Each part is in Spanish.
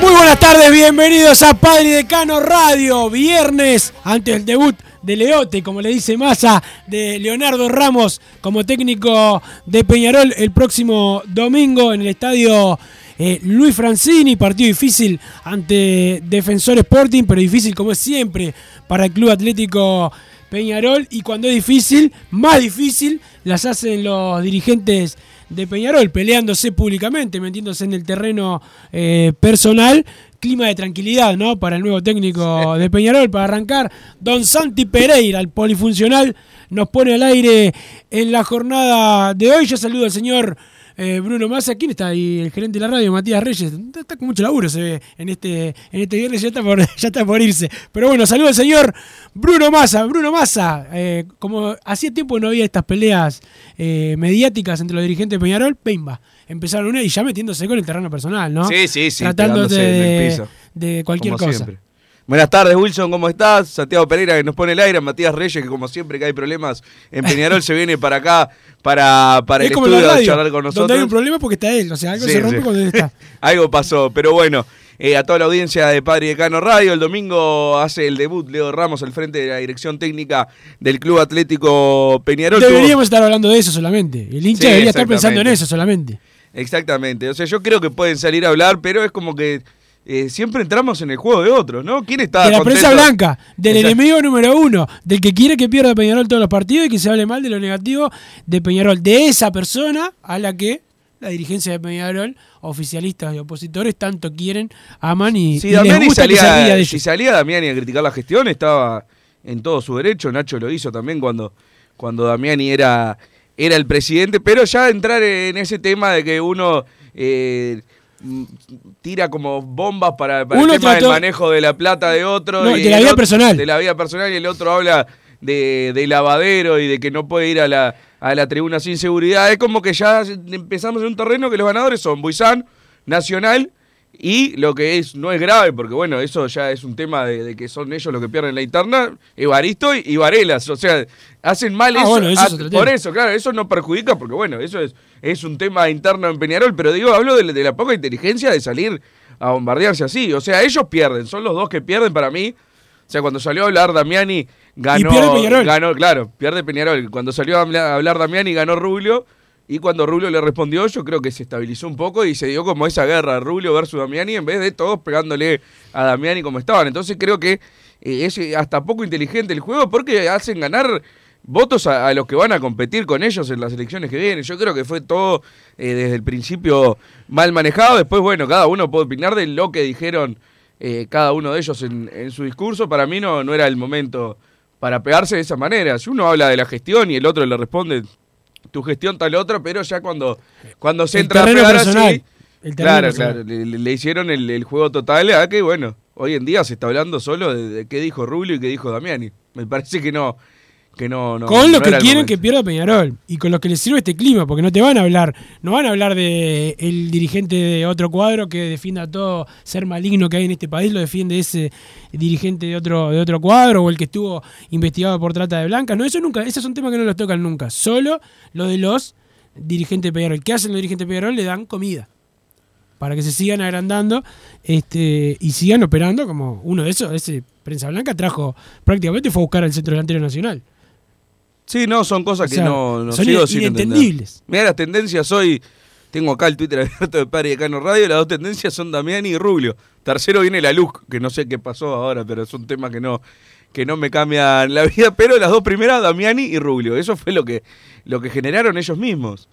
Muy buenas tardes, bienvenidos a Padre Decano Radio. Viernes, antes del debut de Leote, como le dice Massa, de Leonardo Ramos como técnico de Peñarol el próximo domingo en el estadio eh, Luis Francini. Partido difícil ante Defensor Sporting, pero difícil como es siempre para el Club Atlético Peñarol. Y cuando es difícil, más difícil las hacen los dirigentes de Peñarol, peleándose públicamente, metiéndose en el terreno eh, personal. Clima de tranquilidad, ¿no? Para el nuevo técnico de Peñarol, para arrancar. Don Santi Pereira, el polifuncional, nos pone al aire en la jornada de hoy. Yo saludo al señor eh, Bruno Massa. ¿Quién está ahí? El gerente de la radio, Matías Reyes. Está, con mucho laburo, se ve, en este, en este viernes. Ya está, por, ya está por irse. Pero bueno, saludo al señor Bruno Massa. Bruno Massa, eh, como hacía tiempo que no había estas peleas eh, mediáticas entre los dirigentes de Peñarol, pimba. Empezaron una y ya metiéndose con el terreno personal, ¿no? Sí, sí, sí, Tratándote de, cualquier como cosa. siempre. Buenas tardes, Wilson, ¿cómo estás? Santiago Pereira que nos pone el aire, Matías Reyes, que como siempre que hay problemas en Peñarol se viene para acá para, para es el como estudio a charlar con nosotros. donde hay un problema porque está él. O sea, algo Sí, se rompe sí. cuando él está. Algo pasó, pero bueno, eh, a toda la audiencia de Padre y Decano Radio, el domingo hace el debut Leo Ramos al frente de la dirección técnica del Club Atlético Peñarol. Deberíamos estar hablando de eso solamente. El hincha Sí, debería estar pensando en eso solamente. Exactamente, o sea, yo creo que pueden salir a hablar, pero es como que eh, siempre entramos en el juego de otros, ¿no? ¿Quién está de la contento? prensa blanca, del Exacto. enemigo número uno, del que quiere que pierda Peñarol todos los partidos y que se hable mal de lo negativo de Peñarol. De esa persona a la que la dirigencia de Peñarol, oficialistas y opositores, tanto quieren, aman y, Si y les que ría salía, de si salía Damiani a criticar la gestión, estaba en todo su derecho. Nacho lo hizo también cuando, cuando Damiani era, era el presidente. Pero ya entrar en ese tema de que uno eh, tira como bombas para, el tema trató- del manejo de la plata de otro. No, y de la vida otro- personal. De la vida personal y el otro habla de, de lavadero y de que no puede ir a la, a la tribuna sin seguridad. Es como que ya empezamos en un terreno que los ganadores son Buizán, Nacional y lo que es no es grave, porque bueno, eso ya es un tema de, de que son ellos los que pierden la interna, Evaristo y, y Varelas. O sea, hacen mal Ah, eso. bueno, eso a- es otro por eso, claro, eso no perjudica, porque bueno, eso es, es un tema interno en Peñarol, pero digo, hablo de, la- de la poca inteligencia de salir a bombardearse así. O sea, ellos pierden, son los dos que pierden para mí. O sea, cuando salió a hablar Damiani, ganó. pierde Peñarol. Ganó, claro, pierde Peñarol. Cuando salió a hablar Damiani, ganó Rubio. Y cuando Rubio le respondió, yo creo que se estabilizó un poco y se dio como esa guerra Rubio versus Damiani en vez de todos pegándole a Damiani como estaban. Entonces creo que eh, es hasta poco inteligente el juego porque hacen ganar votos a, los que van a competir con ellos en las elecciones que vienen. Yo creo que fue todo eh, desde el principio mal manejado. Después, bueno, cada uno puede opinar de lo que dijeron eh, cada uno de ellos en, en su discurso. Para mí no, no era el momento para pegarse de esa manera. Si uno habla de la gestión y el otro le responde tu gestión tal otra, pero ya cuando, cuando se El entra a pegar personal. así, El claro, personal. claro, le, le- le hicieron el, el juego total a que, bueno, hoy en día se está hablando solo de, de qué dijo Rubio y qué dijo Damiani. Me parece que no, que no, no con los no que quieren que pierda Peñarol y con los que les sirve este clima, porque no te van a hablar, no van a hablar de el dirigente de otro cuadro que defienda todo ser maligno que hay en este país, lo defiende ese dirigente de otro de otro cuadro o el que estuvo investigado por trata de blancas. No, eso nunca, esos son temas que no los tocan nunca. Solo lo de los dirigentes de Peñarol. ¿Qué hacen los dirigentes de Peñarol? Le dan comida para que se sigan agrandando este, y sigan operando como uno de esos, ese Prensa Blanca trajo prácticamente fue a buscar al centro delantero nacional. Sí, no, son cosas O que no, no son sigo sin inentendibles. Mira las tendencias hoy. Tengo acá el Twitter abierto de Padre de Cano Radio. Las dos tendencias son Damiani y Rubio. Tercero viene la luz, que no sé qué pasó ahora, pero es un tema que no, que no me cambian la vida. Pero las dos primeras, Damiani y Rubio. Eso fue lo que, lo que generaron ellos mismos.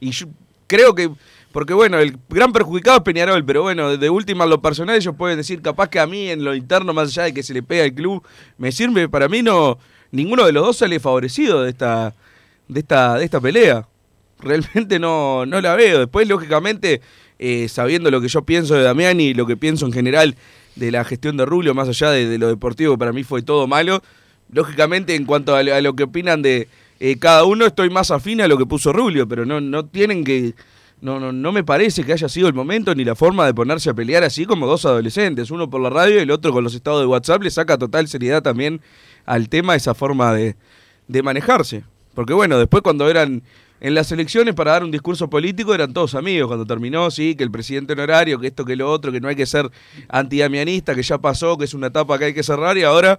Y yo creo que. Porque bueno, el gran perjudicado es Peñarol, pero bueno, de última lo personal ellos pueden decir, capaz que a mí en lo interno, más allá de que se le pega al club, me sirve, para mí no, ninguno de los dos sale favorecido de esta, de esta, de esta pelea. Realmente no, no la veo. Después, lógicamente, eh, sabiendo lo que yo pienso de Damiani y lo que pienso en general de la gestión de Rubio, más allá de, lo deportivo, para mí fue todo malo, lógicamente en cuanto a, lo- a lo que opinan de eh, cada uno, estoy más afín a lo que puso Rubio, pero no, no tienen que... No, no, no me parece que haya sido el momento ni la forma de ponerse a pelear así como dos adolescentes, uno por la radio y el otro con los estados de WhatsApp, le saca total seriedad también al tema esa forma de, de manejarse. Porque bueno, después cuando eran en las elecciones para dar un discurso político eran todos amigos. Cuando terminó, sí, que el presidente honorario, que esto, que lo otro, que no hay que ser antidamianista, que ya pasó, que es una etapa que hay que cerrar y ahora,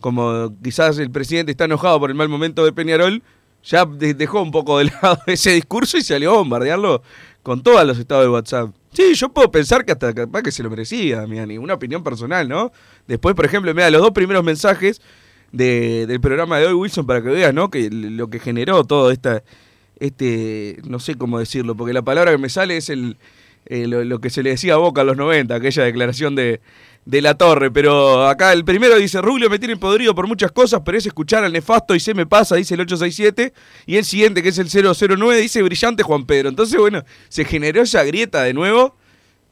como quizás el presidente está enojado por el mal momento de Peñarol, ya de- dejó un poco de lado ese discurso y salió a bombardearlo con todos los estados de WhatsApp. Sí, yo puedo pensar que hasta capaz que se lo merecía, Damiani, una opinión personal, ¿no? Después, por ejemplo, mira, los dos primeros mensajes de- del programa de hoy, Wilson, para que veas, ¿no? Que lo que generó todo esta, este, no sé cómo decirlo, porque la palabra que me sale es el, eh, lo, que se le decía a Boca a los 90, aquella declaración de, de la torre, pero acá el primero dice, Rubio me tiene podrido por muchas cosas, pero es escuchar al nefasto y se me pasa, dice el 867, y el siguiente, que es el 009, dice brillante Juan Pedro. Entonces, bueno, se generó esa grieta de nuevo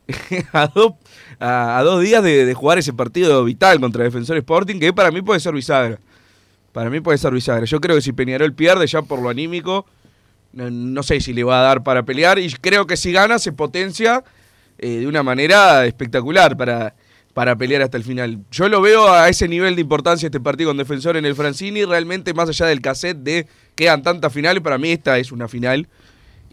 a, dos, a, dos días de, jugar ese partido vital contra Defensor Sporting, que para mí puede ser bisagra. Para mí puede ser bisagra. Yo creo que si Peñarol pierde ya por lo anímico, no, no sé si le va a dar para pelear, y creo que si gana se potencia eh, de una manera espectacular para, para pelear hasta el final. Yo lo veo a ese nivel de importancia este partido con Defensor en el Francini, realmente más allá del cassette de quedan tantas finales, para mí esta es una final.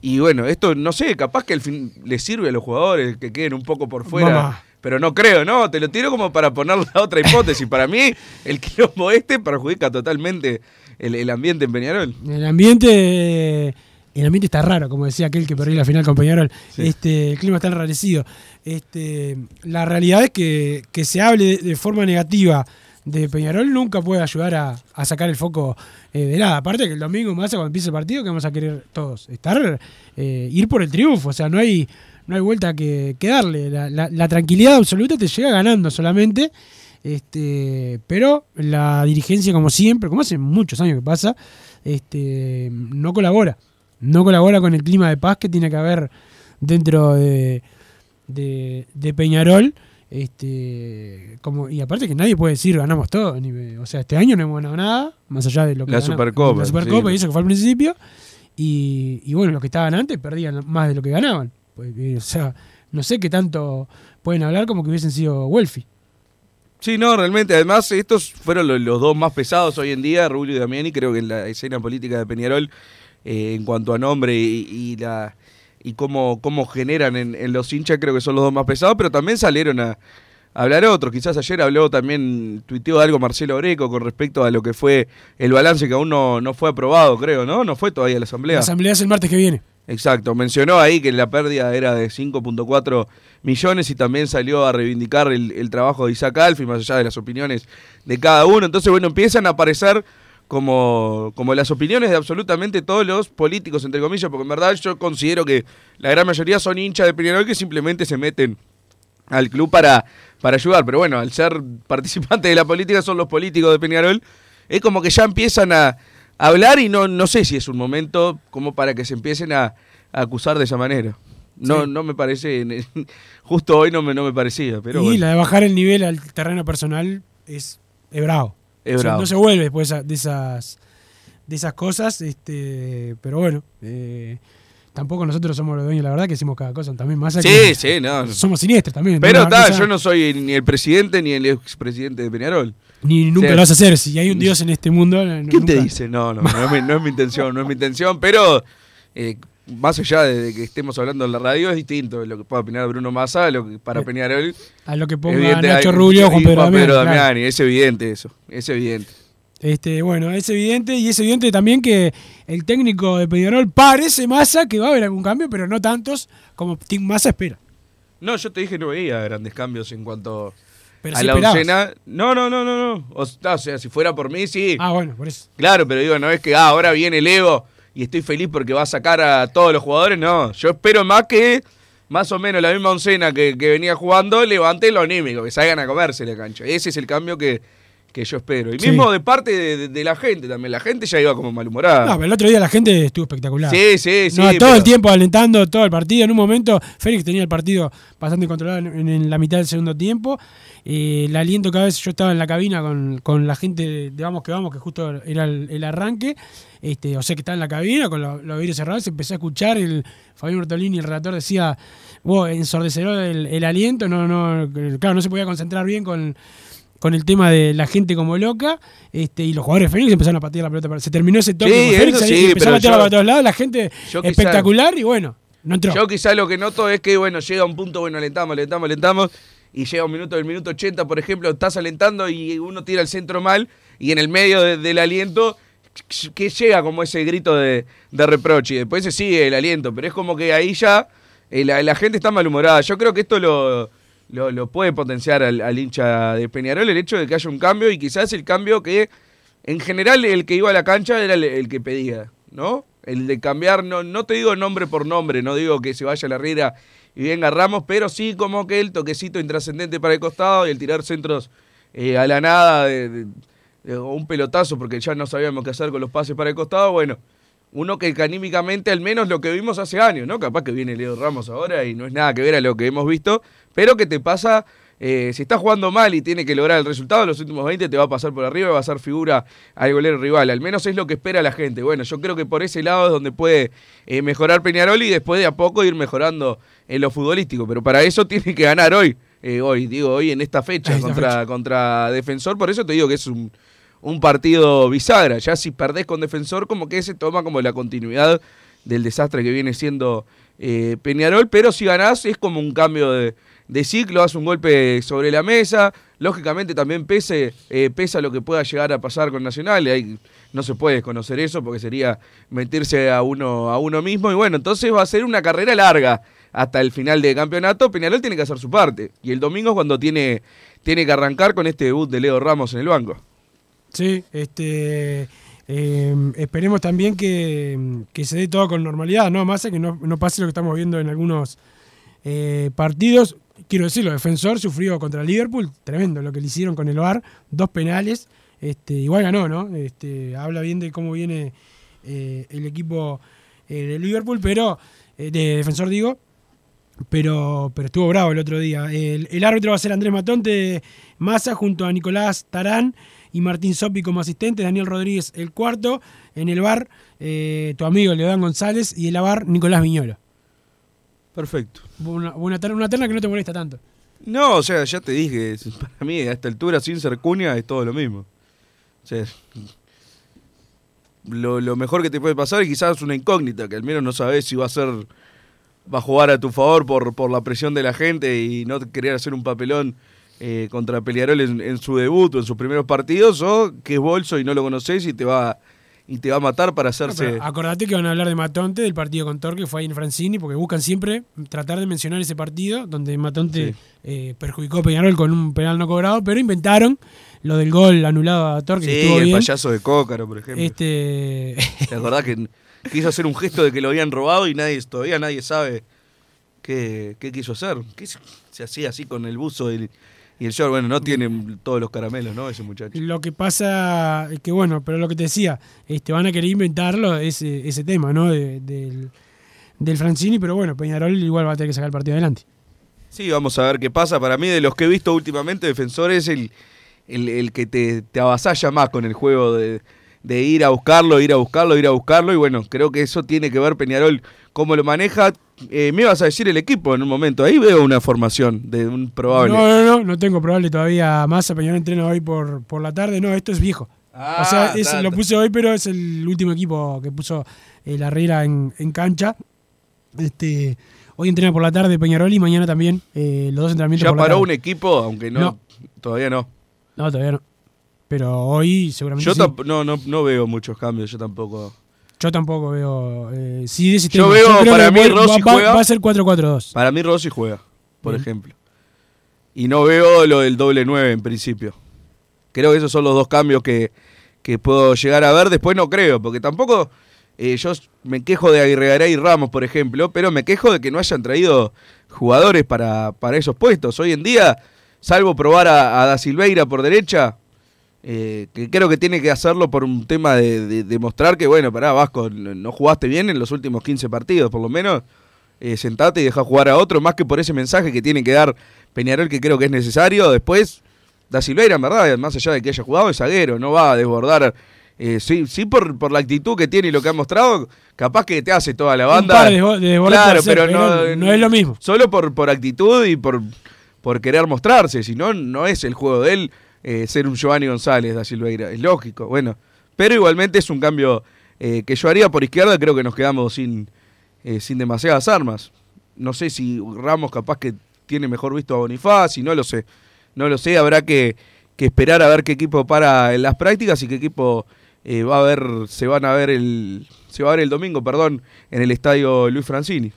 Y bueno, esto no sé, capaz que al fin le sirve a los jugadores que queden un poco por fuera. Pero no creo, ¿no? Te lo tiro como para poner la otra hipótesis. Para mí, el quilombo este perjudica totalmente el, el ambiente en Peñarol. El ambiente el ambiente está raro, como decía aquel que perdió la final con Peñarol. Este, el clima está enrarecido. Este, la realidad es que, que se hable de, de forma negativa de Peñarol nunca puede ayudar a, a sacar el foco eh, de nada. Aparte que el domingo más cuando empiece el partido que vamos a querer todos estar eh, ir por el triunfo, o sea, no hay no hay vuelta que, que darle. La, la- la tranquilidad absoluta te llega ganando solamente. Este, pero la dirigencia, como siempre, como hace muchos años que pasa, este, no colabora. No colabora con el clima de paz que tiene que haber dentro de, de, de Peñarol. Este, como, y aparte que nadie puede decir ganamos todo. ni- o sea, este año no hemos ganado nada, más allá de lo que La ganamos- Supercopa, La Supercopa sí. y eso que fue al principio. Y, y bueno, los que estaban antes perdían más de lo que ganaban. Pues, o sea, no sé qué tanto pueden hablar como que hubiesen sido Welfi. Sí, no, realmente. Además, estos fueron lo- los, dos más pesados hoy en día, Rubio y Damiani. Creo que en la escena política de Peñarol, eh, en cuanto a nombre y, y la y cómo, cómo generan en, en los hinchas, creo que son los dos más pesados, pero también salieron a, a hablar otros. Quizás ayer habló también, tuiteó algo Marcelo Greco con respecto a lo que fue el balance que aún no, no fue aprobado, creo, ¿no? No fue todavía la asamblea. La asamblea es el martes que viene. Exacto, mencionó ahí que la pérdida era de 5.4 millones y también salió a reivindicar el, trabajo de Isaac Alfi, más allá de las opiniones de cada uno. Entonces, bueno, empiezan a aparecer como, como las opiniones de absolutamente todos los políticos, entre comillas, porque en verdad yo considero que la gran mayoría son hinchas de Peñarol que simplemente se meten al club para, para ayudar. Pero bueno, al ser participantes de la política son los políticos de Peñarol, es como que ya empiezan a hablar y no, no sé si es un momento como para que se empiecen a, a acusar de esa manera. No, Sí. no me parece, justo hoy no me, no me parecía, pero y bueno, la de bajar el nivel al terreno personal es, es bravo. es O sea, bravo. no se vuelve después de esa- de esas de esas cosas, este, pero bueno, eh, tampoco nosotros somos los dueños, la verdad, que hicimos cada cosa también más Sí, que sí, no. somos siniestros también. Pero ¿no? está, yo no soy ni el presidente ni el expresidente de Peñarol. Ni nunca Sí. lo vas a hacer, si hay un Dios en este mundo. no- ¿Quién te dice? No, no, no es, mi, no es mi intención, no es mi intención, pero eh, más allá de, que estemos hablando en la radio es distinto lo que pueda opinar Bruno Massa, lo que para Eh, Peñarol. A lo que ponga evidente, Nacho hay- Rubio, Juan Pedro Damiani, claro. Damiani, es evidente eso, es evidente. Este, bueno, es evidente y es evidente también que el técnico de Peñarol parece Massa que va a haber algún cambio, pero no tantos como Tim Massa espera. No, yo te dije no veía grandes cambios en cuanto Pero a sí la esperabas. oncena. No, no, no, no, no. O, o sea, si fuera por mí, sí. Ah, bueno, por eso. Claro, pero digo, no es que ah, ahora viene el Evo y estoy feliz porque va a sacar a todos los jugadores. No, yo espero más que más o menos la misma oncena que, que venía jugando levante lo anímico, que salgan a comerse la cancha. Ese es el cambio que, que yo espero. Y Sí. mismo de parte de, de- de la gente también. La gente ya iba como malhumorada. No, pero el otro día la gente estuvo espectacular. Sí, sí, sí. No, todo pero- el tiempo alentando todo el partido. En un momento, Félix tenía el partido bastante controlado en, en la mitad del segundo tiempo. Eh, el aliento cada vez, yo estaba en la cabina con, con la gente de Vamos que Vamos, que justo era el, el arranque. Este, o sea que estaba en la cabina con los, vidrios cerrados. Se empezó a escuchar. El Fabián Bertolini, el relator, decía: wow, ensordecedor el, el aliento. No, no, claro, no se podía concentrar bien con con el tema de la gente como loca, este, y los jugadores de Fénix empezaron a patear la pelota. para- Se terminó ese toque Sí, con Fénix, ahí sí, empezó a pero patear yo- para todos lados, la gente quizá- espectacular y bueno, no entró. Yo quizá lo que noto es que, bueno, llega un punto, bueno, alentamos, alentamos, alentamos, y llega un minuto del minuto 80, por ejemplo, estás alentando y uno tira el centro mal, y en el medio de- del aliento, que llega como ese grito de, de reproche, y después se sigue el aliento, pero es como que ahí ya eh, la, la gente está malhumorada. Yo creo que esto lo, lo, lo puede potenciar al, hincha de Peñarol, el hecho de que haya un cambio, y quizás el cambio que, en general, el que iba a la cancha era el, que pedía, ¿no? El de cambiar, no, no te digo nombre por nombre, no digo que se vaya la Riera y venga Ramos, pero sí como que el toquecito intrascendente para el costado y el tirar centros eh, a la nada, de, un pelotazo, porque ya no sabíamos qué hacer con los pases para el costado, bueno, uno que, que anímicamente al menos lo que vimos hace años, ¿no? Capaz que viene Leo Ramos ahora y no es nada que ver a lo que hemos visto, pero que te pasa, eh, si está jugando mal y tiene que lograr el resultado, los últimos 20 te va a pasar por arriba y va a ser figura al golero rival, al menos es lo que espera la gente. Bueno, yo creo que por ese lado es donde puede eh, mejorar Peñarol y después de a poco ir mejorando en lo futbolístico, pero para eso tiene que ganar hoy, eh, hoy, digo, hoy en esta fecha, Esta contra, fecha. contra Defensor, por eso te digo que es un, un partido bisagra. Ya si perdés con Defensor, como que se toma como la continuidad del desastre que viene siendo eh, Peñarol, pero si ganás es como un cambio de, ciclo, hace un golpe sobre la mesa, lógicamente también pese, eh, pesa lo que pueda llegar a pasar con Nacional, ahí no se puede desconocer eso porque sería meterse a uno, a uno mismo, y bueno, entonces va a ser una carrera larga hasta el final de campeonato, Peñarol tiene que hacer su parte, y el domingo es cuando tiene, tiene que arrancar con este debut de Leo Ramos en el banco. Sí, este, eh, esperemos también que, que se dé todo con normalidad, ¿no? Más que no, no pase lo que estamos viendo en algunos eh, partidos. Quiero decirlo, Defensor sufrió contra Liverpool, tremendo lo que le hicieron con el VAR, dos penales, este, igual ganó, ¿no? Este, habla bien de cómo viene eh, el equipo eh, de Liverpool, pero, de Defensor digo, pero, pero estuvo bravo el otro día. El, el árbitro va a ser Andrés Matonte Massa junto a Nicolás Tarán y Martín Sopi como asistente, Daniel Rodríguez el cuarto, en el bar eh, tu amigo Leodán González y en la bar Nicolás Viñolo. Perfecto. Una, una, terna, una terna que no te molesta tanto. No, o sea, ya te dije, para mí a esta altura sin ser cuña es todo lo mismo. O sea, lo, lo mejor que te puede pasar es quizás una incógnita, que al menos no sabes si va a ser, va a jugar a tu favor por, por la presión de la gente y no querer hacer un papelón eh, contra Peliarol en, en su debut o en sus primeros partidos, o que es bolso y no lo conoces y te va y te va a matar para No, hacerse... pero acordate que van a hablar de Matonte, del partido con Torque, que fue ahí en Francini, porque buscan siempre tratar de mencionar ese partido donde Matonte Sí. eh, perjudicó a Peñarol con un penal no cobrado, pero inventaron lo del gol anulado a Torque, que sí, estuvo el bien. payaso de Cócaro, por ejemplo. Este, ¿Te acordás que quiso hacer un gesto de que lo habían robado y nadie todavía nadie sabe qué, qué quiso hacer? ¿Qué se, hacía así con el buzo y, y el short? Bueno, no tiene todos los caramelos, ¿no? Ese muchacho. Lo que pasa es que, bueno, pero lo que te decía, este, van a querer inventarlo ese, ese tema, ¿no? De- del, del Francini, pero bueno, Peñarol igual va a tener que sacar el partido adelante. Sí, vamos a ver qué pasa. Para mí, de los que he visto últimamente, Defensor es el, el, el que te, te avasalla más con el juego de, de ir a buscarlo, ir a buscarlo, ir a buscarlo. Y bueno, creo que eso tiene que ver Peñarol cómo lo maneja. Eh, me ibas a decir el equipo en un momento. Ahí veo una formación de un probable. No, no, no, no tengo probable todavía más. Peñarol entrena hoy por, por la tarde. No, esto es viejo. o sea, Ah, es- ta, lo puse hoy, pero es el último equipo que puso eh, la regla en, en cancha. Este, hoy entrena por la tarde Peñarol y mañana también eh, los dos entrenamientos Ya por la paró tarde. un equipo, aunque no, No. todavía no. No, todavía no. Pero hoy seguramente Yo sí. no, no, no veo muchos cambios, yo tampoco. Yo tampoco veo. Eh, de Yo veo, para que mí, va- Rossi va, juega- va a ser 4-4-2. Para mí Rossi juega, por ejemplo. Y no veo lo del doble 9 en principio. Creo que esos son los dos cambios que, que puedo llegar a ver. Después no creo, porque tampoco eh, yo me quejo de Aguirre y Ramos, por ejemplo, pero me quejo de que no hayan traído jugadores para, para esos puestos. Hoy en día, salvo probar a, a Da Silveira por derecha, eh, que creo que tiene que hacerlo por un tema de, de- de mostrar que, bueno, pará, Vasco, no jugaste bien en los últimos 15 partidos, por lo menos eh, sentate y deja jugar a otro, más que por ese mensaje que tiene que dar Peñarol, que creo que es necesario. Después, Da Silveira, en verdad, más allá de que haya jugado, es zaguero, no va a desbordar. eh, sí, sí por, por la actitud que tiene y lo que ha mostrado, capaz que te hace toda la banda. par de de claro, pero, pero no, no es lo mismo. Solo por, por actitud y por, por querer mostrarse, si no, no es el juego de él eh, ser un Giovanni González da Silveira, es lógico, bueno. Pero igualmente es un cambio eh, que yo haría por izquierda, creo que nos quedamos sin, eh, sin demasiadas armas. No sé si Ramos capaz que tiene mejor visto a Bonifaz, y no lo sé. No lo sé, habrá que, que esperar a ver qué equipo para en las prácticas y qué equipo va a ver, se van a ver el, se va a ver el domingo, perdón, en el estadio Luis Francini.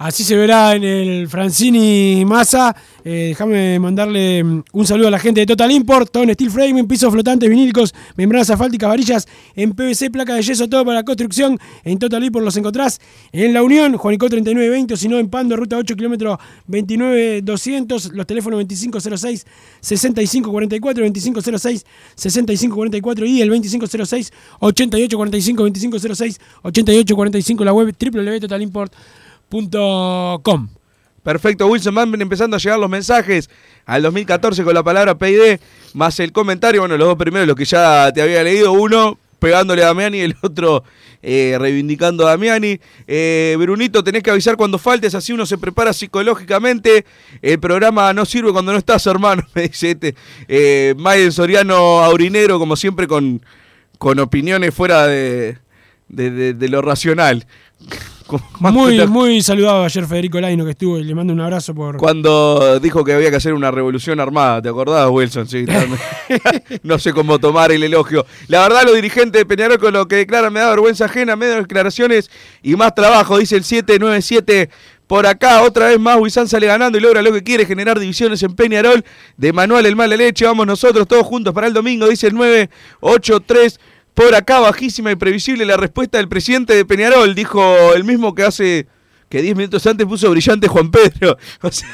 Así se verá en el Francini Massa. Eh, déjame mandarle mm, un saludo a la gente de Total Import, todo en steel framing, pisos flotantes, vinílicos, membranas asfálticas, varillas en PVC, placa de yeso, todo para la construcción. En Total Import los encontrás en La Unión, Juanico 3920, o si no en Pando, ruta 8, kilómetro 29200, los teléfonos 2506 6544, 2506 6544 y el 2506 8845, 2506 8845, la web www.totalimport.com. Perfecto, Wilson, van empezando a llegar los mensajes al 2014 con la palabra PID, más el comentario, bueno, los dos primeros, los que ya te había leído, uno pegándole a Damiani y el otro eh, reivindicando a Damiani. Eh, Brunito, tenés que avisar cuando faltes, así uno se prepara psicológicamente. El programa no sirve cuando no estás, hermano, me dice este. Eh, Maiden Soriano Aurinero, como siempre, con, con opiniones fuera de- de lo racional. Muy, muy saludado ayer Federico Laino que estuvo y le mando un abrazo por. Cuando dijo que había que hacer una revolución armada, ¿te acordás, Wilson? Sí, no sé cómo tomar el elogio. La verdad, los dirigentes de Peñarol con lo que declaran me da vergüenza ajena, menos declaraciones y más trabajo, dice el 797. Por acá, otra vez más, Huizán sale ganando y logra lo que quiere, generar divisiones en Peñarol. De Manuel el Mala Leche, vamos nosotros todos juntos para el domingo, dice el 983. Por acá, bajísima y previsible la respuesta del presidente de Peñarol, dijo el mismo que hace que 10 minutos antes puso brillante Juan Pedro. O sea,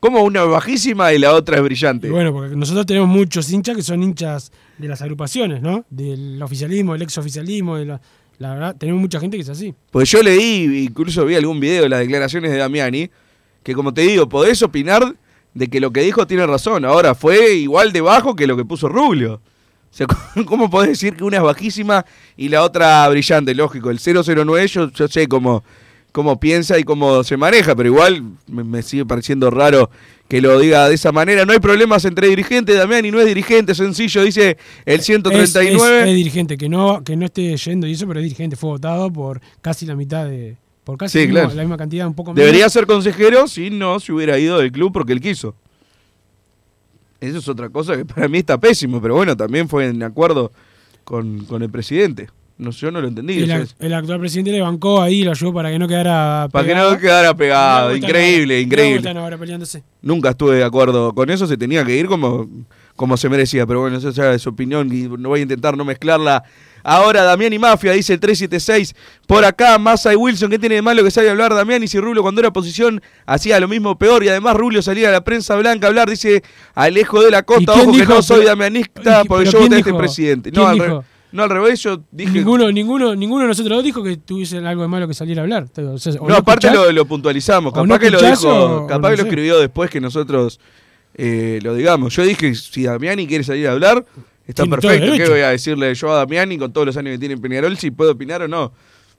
como una bajísima y la otra es brillante. Y bueno, porque nosotros tenemos muchos hinchas que son hinchas de las agrupaciones, ¿no? Del oficialismo, del exoficialismo, de la, la verdad, tenemos mucha gente que es así. Pues yo leí, incluso vi algún video de las declaraciones de Damiani, que como te digo, podés opinar de que lo que dijo tiene razón. Ahora, fue igual de bajo que lo que puso Rubio. O sea, ¿cómo podés decir que una es bajísima y la otra brillante? Lógico, el 009 yo, yo sé cómo, cómo piensa y cómo se maneja, pero igual me, me sigue pareciendo raro que lo diga de esa manera. No hay problemas entre dirigentes, Damiani no es dirigente, sencillo, dice el 139. Es, es- es dirigente, que no, que no esté yendo y eso, pero es dirigente. Fue votado por casi la mitad de. Por casi Sí, mismo- claro. la misma cantidad, un poco menos. Debería ser consejero si no se hubiera ido del club porque él quiso. Eso es otra cosa que para mí está pésimo, pero bueno, también fue en acuerdo con, con el presidente. No, yo no lo entendí. El, actual presidente le bancó ahí, lo ayudó para que no quedara. Para que pegado. no quedara pegado. Increíble, increíble. están ahora peleándose. Nunca estuve de acuerdo con eso, se tenía que ir como, como se merecía, pero bueno, esa es su opinión y no voy a intentar no mezclarla. Ahora Damián y Mafia, dice el 376. Por acá, Massa y Wilson, ¿qué tiene de malo que a hablar Damián? Y si Rubio cuando era oposición hacía lo mismo peor y además Rubio salía a la prensa blanca a hablar, dice Alejo de la ¿Y Costa, ojo que dijo? no soy damianista ¿y- porque yo voté a este presidente. ¿Quién No al, no, revés, yo dije... Ninguno, ninguno, ninguno de nosotros dijo que tuviesen algo de malo que saliera a hablar. O sea, o No, aparte escuchás, lo, lo puntualizamos. Capaz no que lo dijo, o- capaz no que lo sé. escribió después que nosotros eh, lo digamos. Yo dije, si Damiani quiere salir a hablar, Está perfecto. ¿Qué voy a decirle yo a Damiani con todos los años que tiene en Peñarol si puedo opinar o no?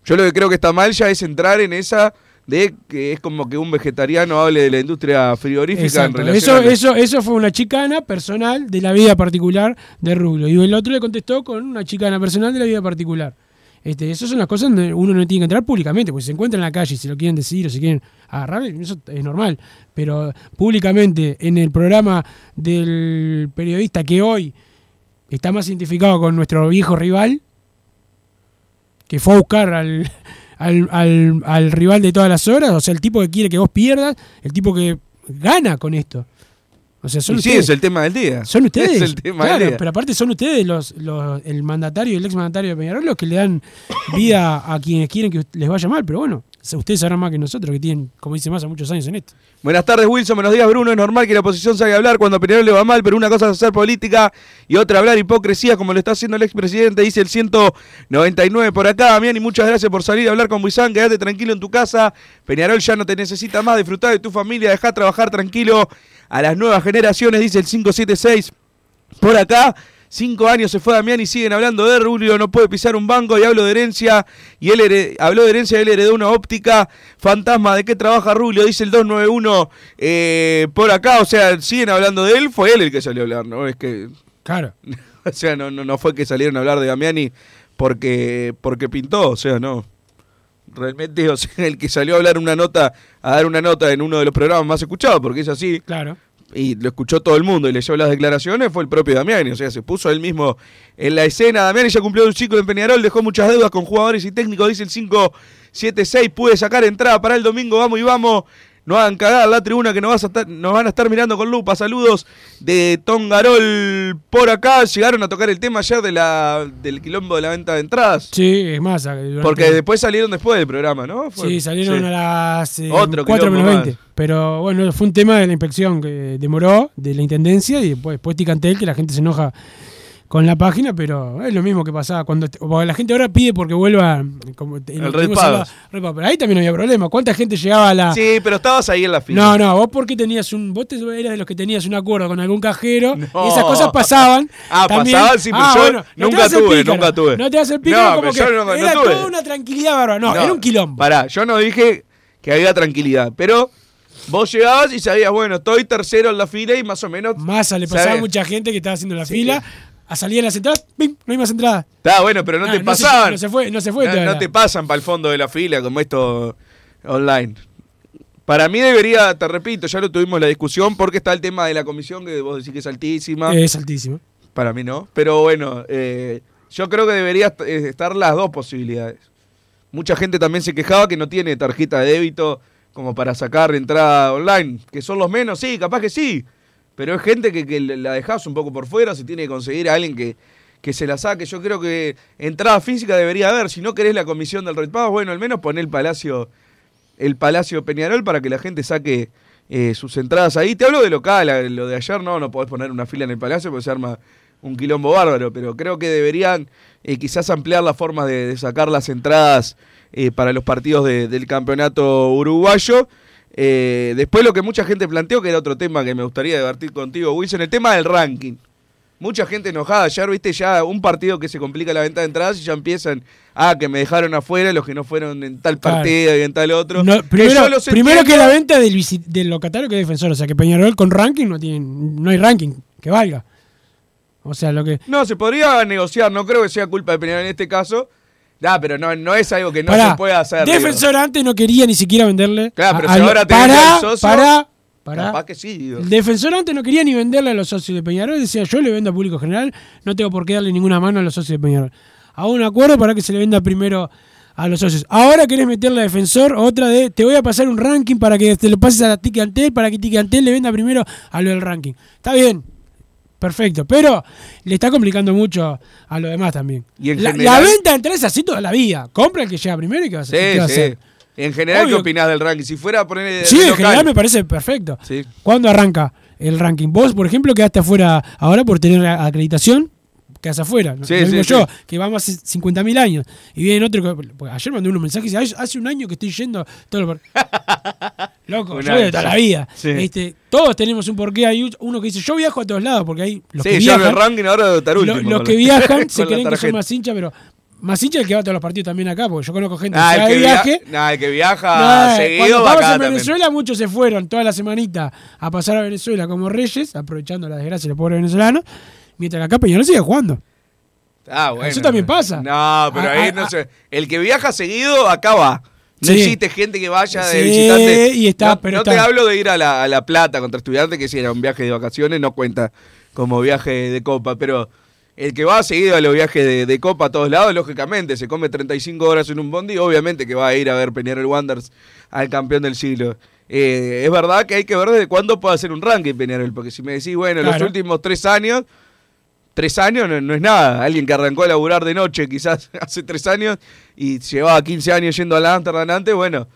Yo lo que creo que está mal ya es entrar en esa de que es como que un vegetariano hable de la industria frigorífica Exacto. en relación Eso, a la- eso, eso fue una chicana personal de la vida particular de Rubio. Y el otro le contestó con una chicana personal de la vida particular. Este, esas son las cosas donde uno no tiene que entrar públicamente, porque si se encuentra en la calle y se lo quieren decir o se quieren agarrar, eso es normal. Pero públicamente, en el programa del periodista que hoy está más identificado con nuestro viejo rival, que fue a buscar al, al, al- al rival de todas las horas, o sea, el tipo que quiere que vos pierdas, el tipo que gana con esto. O sea, son Y sí, ustedes. es el tema del día. Son ustedes. Es el tema claro, del día. pero aparte son ustedes los, los- el mandatario y el ex mandatario de Peñarol los que le dan vida a quienes quieren que les vaya mal, pero bueno, ustedes sabrán más que nosotros que tienen, como dice más, muchos años en esto. Buenas tardes, Wilson. Buenos días, Bruno. Es normal que la oposición salga a hablar cuando a Peñarol le va mal, pero una cosa es hacer política y otra hablar hipocresía, como lo está haciendo el expresidente, dice el 199 por acá. Damián, y muchas gracias por salir a hablar con Buizán. Quédate tranquilo en tu casa. Peñarol ya no te necesita más. Disfrutar de tu familia. Deja trabajar tranquilo a las nuevas generaciones, dice el 576 por acá. Cinco años se fue Damián y siguen hablando de Rubio, no puede pisar un banco y hablo de herencia y él habló de herencia y él heredó una óptica fantasma. ¿De qué trabaja Rubio? Dice el 291 eh, por acá, o sea, siguen hablando de él, fue él el que salió a hablar, ¿no? Es que, Claro. o sea, no, no, no fue que salieron a hablar de Damiani porque, porque pintó, o sea, no. Realmente, o sea, el que salió a hablar una nota, a dar una nota en uno de los programas más escuchados, porque es así, Claro. Y lo escuchó todo el mundo y leyó las declaraciones, fue el propio Damiani. O sea, se puso él mismo en la escena. Damiani ya cumplió un ciclo en Peñarol, dejó muchas deudas con jugadores y técnicos, dice el 576. Pude sacar entrada para el domingo, vamos y vamos. No hagan cagar la tribuna que nos, vas a estar- nos van a estar mirando con lupa. Saludos de Tongarol por acá. Llegaron a tocar el tema ayer de la, del quilombo de la venta de entradas. Sí, es más. durante- Porque después salieron después del programa, ¿no? Fue- Sí, salieron sí. a las eh, Otro 4 quilombo menos más. 20. Pero bueno, fue un tema de la inspección que demoró, de la intendencia, y después, después Ticantel, que la gente se enoja con la página, pero es lo mismo que pasaba cuando la gente ahora pide porque vuelva como, el Red. Pero ahí también había problema. ¿Cuánta gente llegaba a la. Sí, pero estabas ahí en la fila. No, no, vos porque tenías un. Vos te- eras de los que tenías un acuerdo con algún cajero No. y esas cosas pasaban. Ah, también. pasaban, sí, pero Ah, yo bueno, no nunca tuve, pícaro, nunca tuve. No te hagas el pícaro No, como que no- era tuve. toda una tranquilidad bárbara. No, era un quilombo. Pará, yo no dije que había tranquilidad, pero vos llegabas y sabías, bueno, estoy tercero en la fila y más o menos. Massa le pasaba a mucha gente que estaba haciendo la Sí. fila. A salir las entradas, ¡pim! no hay más entradas. Está bueno, pero no Ah, te no se- pasaban. no se fue- no se fue No, te pasan para el fondo de la fila como esto online. Para mí debería, te repito, ya lo tuvimos la discusión porque está el tema de la comisión que vos decís que es altísima. Es altísimo. Para mí no. Pero bueno, eh, yo creo que debería eh, estar las dos posibilidades. Mucha gente también se quejaba que no tiene tarjeta de débito como para sacar entrada online. Que son los menos, sí, capaz que sí. Pero es gente que, la dejas un poco por fuera, se tiene que conseguir a alguien que, que se la saque. Yo creo que entrada física debería haber. Si no querés la comisión del Red Pagos, bueno, al menos poné el Palacio, el Palacio Peñarol para que la gente saque eh, sus entradas ahí. Te hablo de local, lo de ayer no, no podés poner una fila en el Palacio porque se arma un quilombo bárbaro, pero creo que deberían eh, quizás ampliar las formas de, sacar las entradas eh, para los partidos de- del campeonato uruguayo. Eh, después lo que mucha gente planteó, que era otro tema que me gustaría debatir contigo, Wilson, el tema del ranking. Mucha gente enojada, ayer viste ya un partido que se complica la venta de entradas y ya empiezan, ah, que me dejaron afuera los que no fueron en tal Claro. partido y en tal otro. No, primero, que la venta del, del locatario que es defensor. O sea que Peñarol con ranking no tiene, no hay ranking que valga. O sea, lo que. No, se podría negociar, no creo que sea culpa de Peñarol en este caso. Ah, pero no, no es algo que no Pará, se puede hacer. digo. Defensor antes no quería ni siquiera venderle. Claro, pero a- si a ahora tenés pará, al socio, pará, pará. Capaz que sí, digo. El defensor antes no quería ni venderle a los socios de Peñarol. Decía, yo le vendo a público general, no tengo por qué darle ninguna mano a los socios de Peñarol. Hago un acuerdo para que se le venda primero a los socios. Ahora querés meterle a defensor otra de, te voy a pasar un ranking para que te lo pases a la Tiki Antel, para que Tiki Antel le venda primero a lo del ranking. Está bien, perfecto, pero le está complicando mucho a lo demás también. Y la, general- la venta de entradas es así toda la vida. Compra el que llega primero y qué va a hacer. Sí, ¿Qué va a sí. hacer? En general, Obvio. ¿qué opinás del ranking? Si fuera a poner. Sí, en general me parece perfecto. Sí. ¿Cuándo arranca el ranking? Vos, por ejemplo, quedaste afuera ahora por tener acreditación, quedas afuera. Sí, Lo sí, yo, sí. que vamos hace 50.000 años. Y viene otro que. porque ayer mandé unos mensajes y dice, "Ay, hace un año que estoy yendo. Todo lo- Loco, Un yo voy de año, toda la vida. Este, todos tenemos un porqué. Hay uno que dice, yo viajo a todos lados, porque hay los Sí, que el viajan. ranking ahora de estar lo- los que viajan se creen que son más hinchas, pero más hincha el que va a todos los partidos también acá, porque yo conozco gente Ah, que el va de que, via- viaje. nah, el que viaja Nah, cuando seguido va estábamos acá en también. Venezuela, muchos se fueron toda la semanita a pasar a Venezuela como reyes, aprovechando la desgracia de los pobres venezolanos, mientras que acá Peñarol sigue jugando. Ah, bueno. Eso también pasa. No, pero Ah, ahí ah, no ah. sé. El que viaja seguido, acá va. No Sí. existe gente que vaya de Sí, visitante. y está, no pero no te hablo de ir a la, a la Plata contra estudiantes, que si era un viaje de vacaciones, no cuenta como viaje de copa. Pero el que va seguido a los viajes de, de copa a todos lados, lógicamente, se come 35 horas en un bondi, obviamente que va a ir a ver Peñarol Wanderers al campeón del siglo. Eh, es verdad que hay que ver desde cuándo puede hacer un ranking Peñarol, porque si me decís, bueno, los últimos tres años, tres años no, es nada. Alguien que arrancó a laburar de noche quizás hace tres años y llevaba 15 años yendo al Amsterdam antes, bueno,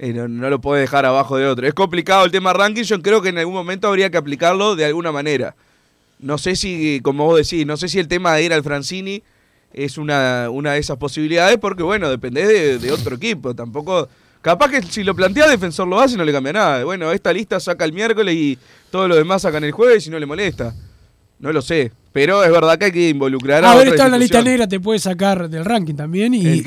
eh, no, no lo puede dejar abajo de otro. Es complicado el tema ranking, yo creo que en algún momento habría que aplicarlo de alguna manera. No sé si, como vos decís, no sé si el tema de ir al Francini es una, una de esas posibilidades, porque bueno, depende de, de otro equipo. Tampoco. Capaz que si lo plantea Defensor lo hace y no le cambia nada. Bueno, esta lista saca el miércoles y todo lo demás sacan el jueves y no le molesta. No lo sé. Pero es verdad que hay que involucrar a haber estado en la lista negra te puede sacar del ranking también y, y-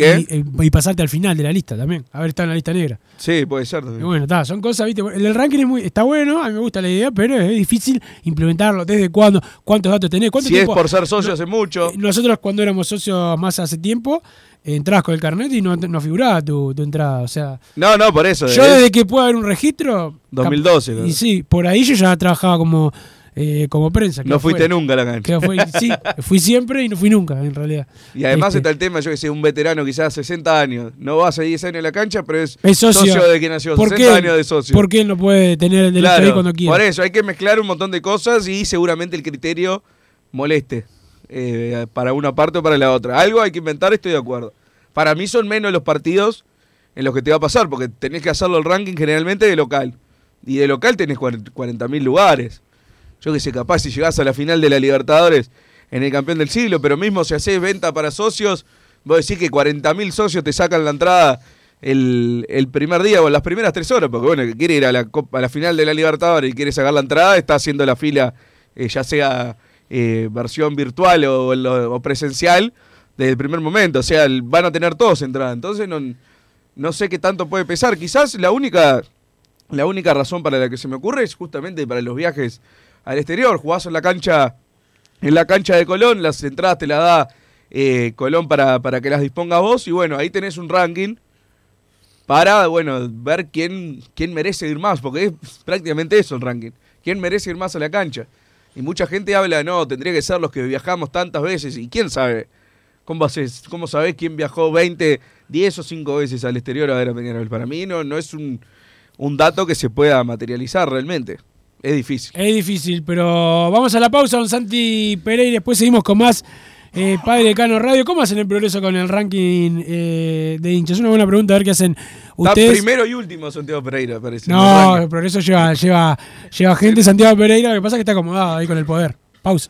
y pasarte al final de la lista también. Haber estado en la lista negra. Sí, puede ser. Y bueno, está, son cosas, viste. El del ranking es muy, está bueno, a mí me gusta la idea, pero es difícil implementarlo. ¿Desde cuándo? ¿Cuántos datos tenés? ¿Cuánto Si es por ser socio hace mucho. Eh, Nosotros cuando éramos socios más hace tiempo, entrabas con el carnet y no, no figuraba tu, tu entrada. O sea, No, no, por eso. yo es- desde que pueda haber un registro... 2012, cap- claro. Y sí, por ahí yo ya trabajaba como, eh, como prensa. No fuiste fuera. nunca a la cancha. Sí, fui siempre y no fui nunca, en realidad. Y además Este, está el tema, yo que sé, un veterano quizás 60 años, no va hace 10 años en la cancha, pero es, Es socio. de que nació, ¿Por 60 qué? años de socio. ¿Por qué él no puede tener el derecho Claro, ahí cuando quiera? por eso hay que mezclar un montón de cosas y seguramente el criterio moleste eh, para una parte o para la otra. Algo hay que inventar, estoy de acuerdo. Para mí son menos los partidos en los que te va a pasar, porque tenés que hacerlo el ranking generalmente de local. Y de local tenés 40.000 lugares. Yo que sé, capaz si llegás a la final de la Libertadores en el campeón del siglo, pero mismo si haces venta para socios, vos decís que 40.000 socios te sacan la entrada el, el primer día o en las primeras tres horas, porque bueno, que quiere ir a la, a la final de la Libertadores y quiere sacar la entrada, está haciendo la fila, eh, ya sea eh, versión virtual o, presencial, desde el primer momento. O sea, van a tener todos entrada. Entonces no, no sé qué tanto puede pesar. Quizás la única, la única razón para la que se me ocurre es justamente para los viajes al exterior. Jugás en la cancha, en la cancha de Colón, las entradas te las da eh, Colón para, para que las dispongas vos. Y bueno, ahí tenés un ranking para, bueno, ver quién, quién merece ir más, porque es prácticamente eso el ranking. ¿Quién merece ir más a la cancha? Y mucha gente habla, no, tendría que ser los que viajamos tantas veces. ¿Y quién sabe? ¿Cómo, haces, cómo sabés quién viajó 20, 10 o 5 veces al exterior a ver a Peñarol? Para mí no, no es un, un dato que se pueda materializar realmente. Es difícil. Es difícil, pero vamos a la pausa, don Santi Pereira, y después seguimos con más eh, Padre de Cano Radio. ¿Cómo hacen el progreso con el ranking eh, de hinchas? Es una buena pregunta, a ver qué hacen Está ustedes. primero y último Santiago Pereira, parece. No, el progreso lleva, lleva, lleva gente, Santiago Pereira, lo que pasa es que está acomodado ahí con el poder. Pausa.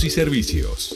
y servicios.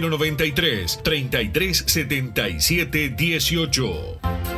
093 33 77 18.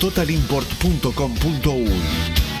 www.totalimport.com.uy.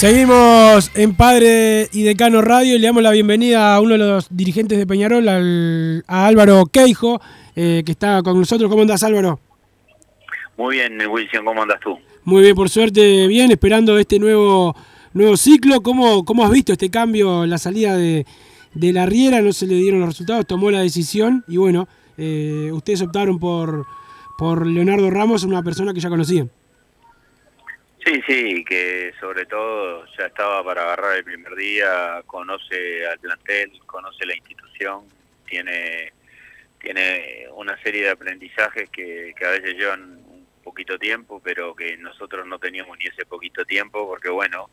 Seguimos en Padre y Decano Radio y le damos la bienvenida a uno de los dirigentes de Peñarol, al, a Álvaro Queijo, eh, que está con nosotros. ¿Cómo andas, Álvaro? Muy bien, Wilson, ¿cómo andas tú? Muy bien, por suerte, bien, esperando este nuevo, nuevo ciclo. ¿Cómo, ¿Cómo has visto este cambio, la salida de, de la Riera? No se le dieron los resultados, tomó la decisión y bueno, eh, ustedes optaron por, por Leonardo Ramos, una persona que ya conocían. Sí, sí, que sobre todo ya estaba para agarrar el primer día, conoce al plantel, conoce la institución, tiene tiene una serie de aprendizajes que, que a veces llevan un poquito tiempo, pero que nosotros no teníamos ni ese poquito tiempo, porque bueno,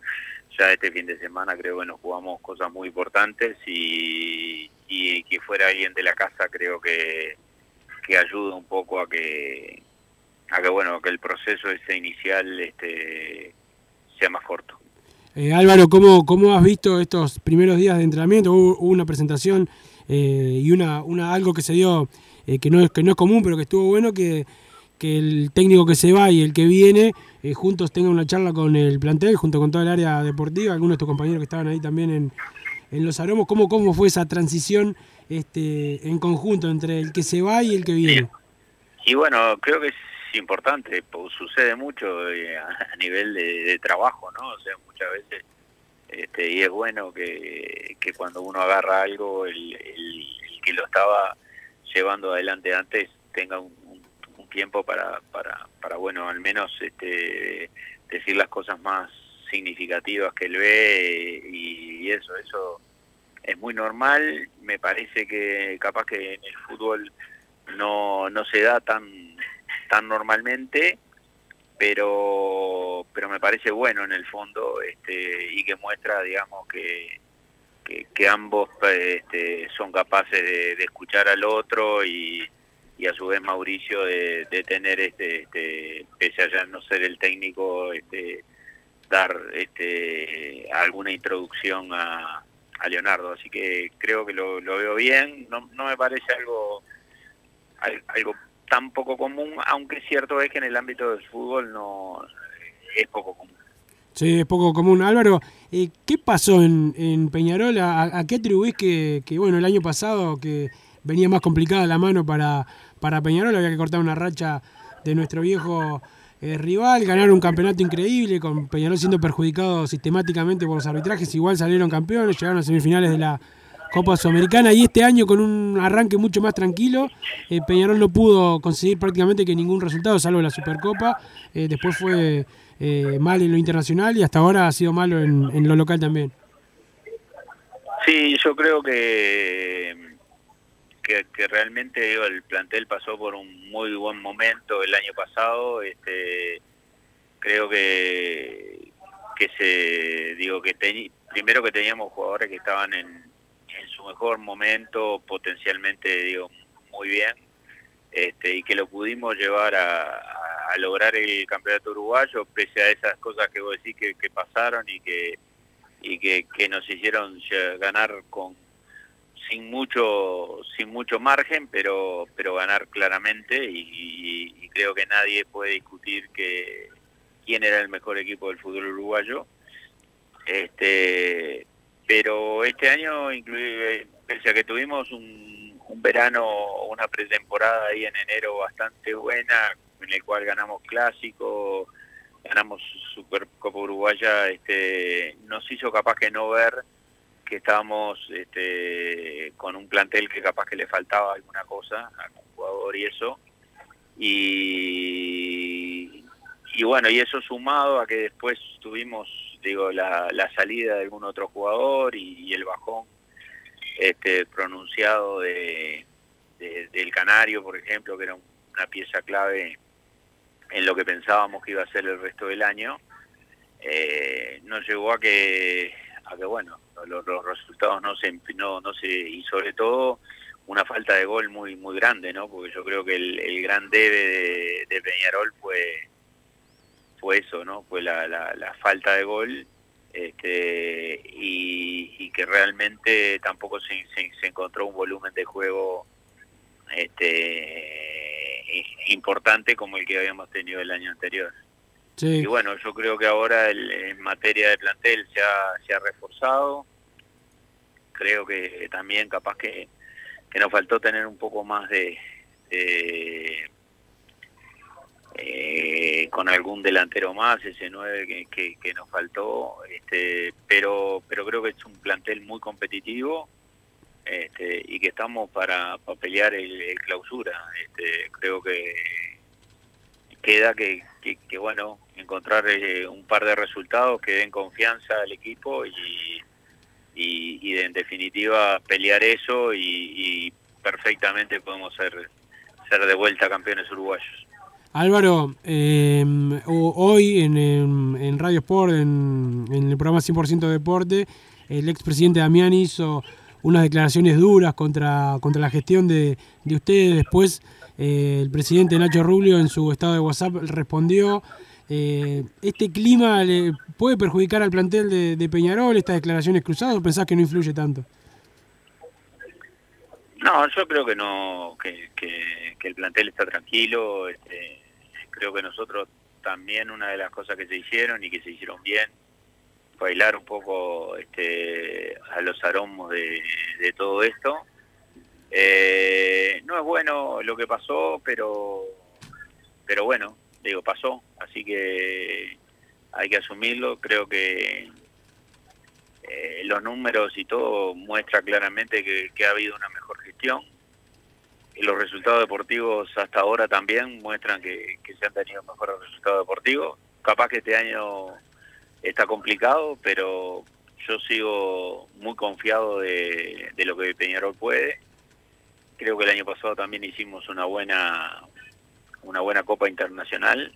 ya este fin de semana creo que nos jugamos cosas muy importantes y, y que fuera alguien de la casa creo que, que ayuda un poco a que a que bueno que el proceso ese inicial este sea más corto eh, Álvaro cómo cómo has visto estos primeros días de entrenamiento hubo, hubo una presentación eh, y una, una algo que se dio eh, que no es que no es común pero que estuvo bueno que que el técnico que se va y el que viene eh, juntos tengan una charla con el plantel, junto con toda el área deportiva, algunos de tus compañeros que estaban ahí también en, en Los Aromos. ¿Cómo, ¿Cómo fue esa transición este, en conjunto entre el que se va y el que viene? Y bueno, creo que importante, sucede mucho eh, a nivel de, de, trabajo, ¿no? O sea, muchas veces, este, y es bueno que, que cuando uno agarra algo, el que lo estaba llevando adelante antes tenga un, tiempo para, para, para bueno, al menos este, decir las cosas más significativas que él ve y, y eso, eso es muy normal, me parece que capaz que en el fútbol no, no se da tan, tan normalmente, pero, pero me parece bueno en el fondo este, y que muestra, digamos, que, que, ambos este, son capaces de, de escuchar al otro y, y a su vez Mauricio de, de tener este, este pese a ya no ser el técnico este dar este alguna introducción a, a Leonardo. Así que creo que lo, lo veo bien. No, no me parece algo algo tan poco común aunque cierto es que en el ámbito del fútbol no es poco común Sí, es poco común. Álvaro, eh, ¿qué pasó en, en Peñarol? ¿A, ¿A, qué atribuís que, que, bueno, el año pasado que venía más complicada la mano para, para Peñarol, había que cortar una racha de nuestro viejo eh, rival, ganar un campeonato increíble, con Peñarol siendo perjudicado sistemáticamente por los arbitrajes, igual salieron campeones, llegaron a semifinales de la Copa Sudamericana y este año con un arranque mucho más tranquilo, eh, Peñarol no pudo conseguir prácticamente que ningún resultado, salvo la Supercopa, eh, después fue eh, mal en lo internacional y hasta ahora ha sido malo en, lo local también. Sí, yo creo que que, que, realmente digo, el plantel pasó por un muy buen momento el año pasado este creo que que se digo que primero que teníamos jugadores que estaban en, mejor momento potencialmente digo muy bien este y que lo pudimos llevar a, lograr el campeonato uruguayo pese a esas cosas que vos decís que, que pasaron y que y que, que nos hicieron ganar con sin mucho sin mucho margen pero pero ganar claramente y, y, creo que nadie puede discutir que quién era el mejor equipo del fútbol uruguayo. Este pero este año incluye pese a que tuvimos un, un verano una pretemporada ahí en enero bastante buena en el cual ganamos clásico ganamos Supercopa Uruguaya este nos hizo capaz que no ver que estábamos este, con un plantel que capaz que le faltaba alguna cosa a un jugador y eso. Y, y bueno, y eso sumado a que después tuvimos, digo, la, la salida de algún otro jugador y, el bajón este, pronunciado de, de, del Canario, por ejemplo, que era una pieza clave en lo que pensábamos que iba a ser el resto del año, eh, nos llevó a que, a que bueno, los, los resultados no se no no se y sobre todo una falta de gol muy muy grande no porque yo creo que el, el gran debe de, de, Peñarol fue fue eso no fue la, la, la falta de gol este y, y, que realmente tampoco se, se, se encontró un volumen de juego este importante como el que habíamos tenido el año anterior Sí. Y bueno, yo creo que ahora el, en materia de plantel se ha, se ha reforzado. Creo que también capaz que, que nos faltó tener un poco más de... de eh, con algún delantero más, ese 9 que, que, nos faltó, este, pero pero creo que es un plantel muy competitivo este, y que estamos para, para pelear el, clausura. Este, creo que queda que, que, que bueno encontrar eh, un par de resultados que den confianza al equipo y, y, y en definitiva pelear eso y, y, perfectamente podemos ser ser de vuelta campeones uruguayos. Álvaro, eh, hoy en, en, Radio Sport, en, el programa 100% Deporte, el expresidente Damián hizo unas declaraciones duras contra, contra la gestión de, de ustedes. Después eh, el presidente Nacho Rubio en su estado de WhatsApp respondió, eh, ¿este clima le puede perjudicar al plantel de, Peñarol, estas declaraciones cruzadas, o pensás que no influye tanto? No, yo creo que no, que, que el plantel está tranquilo. Este, creo que nosotros también una de las cosas que se hicieron y que se hicieron bien bailar un poco este, a los aromos de, de todo esto. Eh, no es bueno lo que pasó, pero pero bueno, digo, pasó, así que hay que asumirlo. Creo que eh, los números y todo muestra claramente que, que ha habido una mejor gestión. Y los resultados deportivos hasta ahora también muestran que, se han tenido mejores resultados deportivos. Capaz que este año está complicado, pero yo sigo muy confiado de, de lo que Peñarol puede. Creo que el año pasado también hicimos una buena una buena Copa Internacional.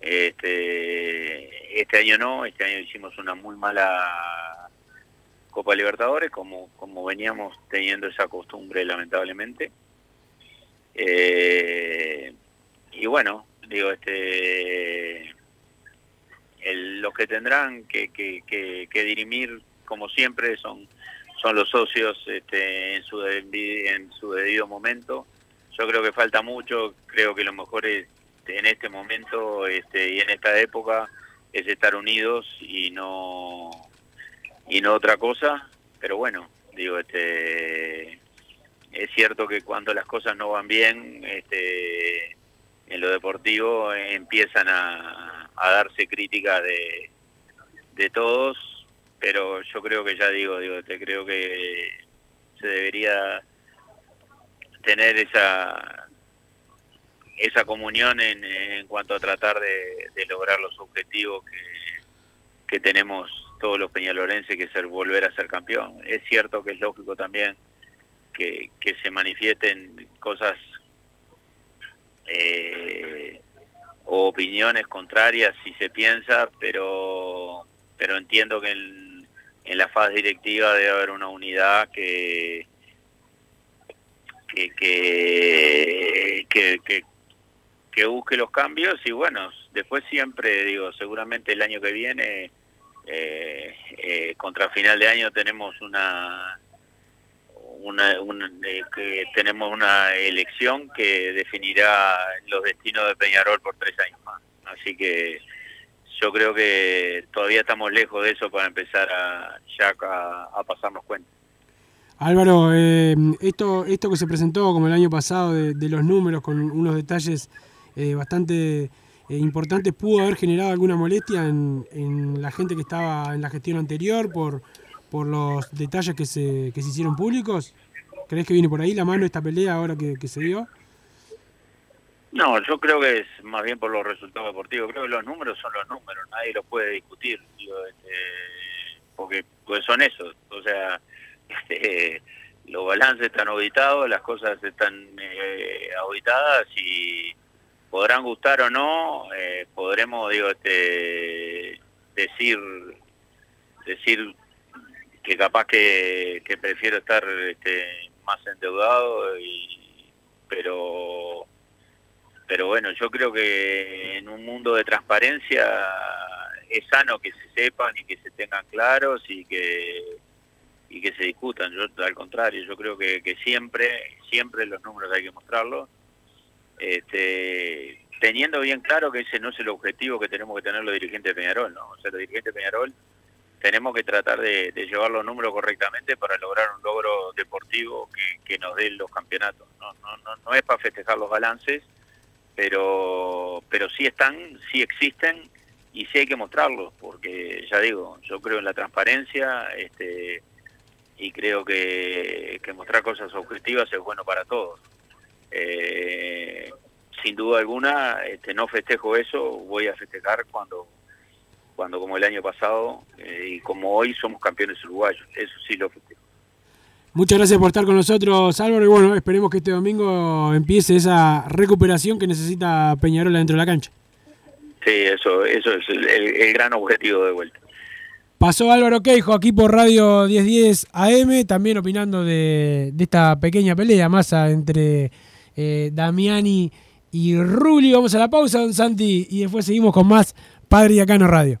Este, este año no, este año hicimos una muy mala Copa Libertadores, como, como veníamos teniendo esa costumbre lamentablemente. Eh, y bueno, digo, este el, los que tendrán que, que, que, que, dirimir, como siempre, son, son los socios este, en, su en su debido momento. Yo creo que falta mucho, creo que lo mejor es en este momento este, y en esta época es estar unidos y no y no otra cosa, pero bueno, digo, este es cierto que cuando las cosas no van bien, este en lo deportivo empiezan a, a darse críticas de, de todos, pero yo creo que ya digo, digo, te creo que se debería tener esa esa comunión en, en cuanto a tratar de, lograr los objetivos que, que tenemos todos los peñalorenses, que es volver a ser campeón. Es cierto que es lógico también que, se manifiesten cosas eh, o opiniones contrarias si se piensa, pero pero entiendo que en, en la fase directiva debe haber una unidad que que, que, que, que que busque los cambios y bueno, después siempre digo, seguramente el año que viene, eh, eh, contra final de año tenemos una, una, una eh, que tenemos una elección que definirá los destinos de Peñarol por tres años más. Así que yo creo que todavía estamos lejos de eso para empezar a ya a, pasarnos cuenta. Álvaro, eh, esto, esto que se presentó como el año pasado de, los números con unos detalles eh, bastante eh, importantes, ¿pudo haber generado alguna molestia en, la gente que estaba en la gestión anterior por, por los detalles que se, que se hicieron públicos? ¿Crees que viene por ahí la mano esta pelea ahora que, que se dio? No, yo creo que es más bien por los resultados deportivos. Creo que los números son los números, nadie los puede discutir, digo, este, porque pues son esos. O sea, este, los balances están auditados, las cosas están eh, auditadas y podrán gustar o no, eh, podremos, digo, este, decir, decir que capaz que, que prefiero estar este, más endeudado, y, pero, pero bueno, yo creo que en un mundo de transparencia es sano que se sepan y que se tengan claros y que y que se discutan. Yo al contrario, yo creo que, que siempre, siempre los números hay que mostrarlos este, teniendo bien claro que ese no es el objetivo que tenemos que tener los dirigentes de Peñarol, ¿no? O sea, los dirigentes de Peñarol tenemos que tratar de, llevar los números correctamente para lograr un logro deportivo que, nos dé los campeonatos. No, no, no, no es para festejar los balances, pero, pero sí están, sí existen y sí hay que mostrarlos, porque ya digo, yo creo en la transparencia este, y creo que, que mostrar cosas objetivas es bueno para todos. Eh, sin duda alguna, este, no festejo eso, voy a festejar cuando, cuando como el año pasado eh, y como hoy somos campeones uruguayos, eso sí lo festejo. Muchas gracias por estar con nosotros, Álvaro, y bueno, esperemos que este domingo empiece esa recuperación que necesita Peñarol dentro de la cancha. Sí, eso, eso es el, el gran objetivo de vuelta. Pasó Álvaro Queijo aquí por Radio 1010 AM, también opinando de, de esta pequeña pelea masa entre eh, Damiani y Rulli. Vamos a la pausa, don Santi, y después seguimos con más Padre y Acano Radio.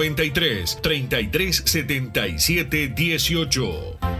093 33 77 18.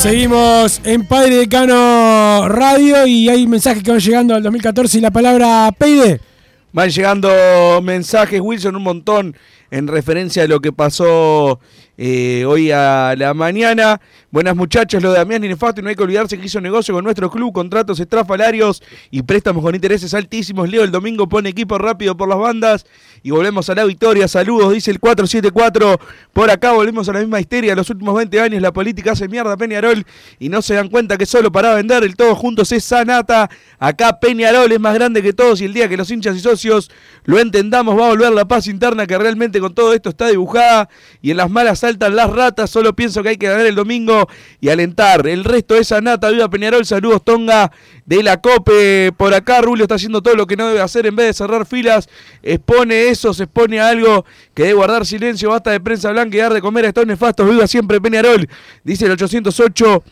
Seguimos en Padre Decano Radio y hay mensajes que van llegando al 2014 y la palabra Peide. Van llegando mensajes, Wilson, un montón en referencia a lo que pasó eh, hoy a la mañana. Buenas muchachos, lo de Damián Nefasto, y no hay que olvidarse que hizo negocio con nuestro club, contratos estrafalarios y préstamos con intereses altísimos. Leo el domingo pone equipo rápido por las bandas y volvemos a la victoria. Saludos, dice el 474. Por acá volvemos a la misma histeria. Los últimos 20 años la política hace mierda Peñarol y no se dan cuenta que solo para vender el todos juntos es sanata. Acá Peñarol es más grande que todos y el día que los hinchas y socios lo entendamos va a volver la paz interna que realmente con todo esto está dibujada y en las malas saltan las ratas. Solo pienso que hay que ganar el domingo y alentar. El resto es sanata. Viva Peñarol. Saludos Tonga de la COPE. Por acá Rulio está haciendo todo lo que no debe hacer en vez de cerrar filas. Expone eso, se expone a algo que debe guardar silencio. Basta de prensa blanca y dar de comer a estos nefastos. Viva siempre Peñarol. Dice el 808.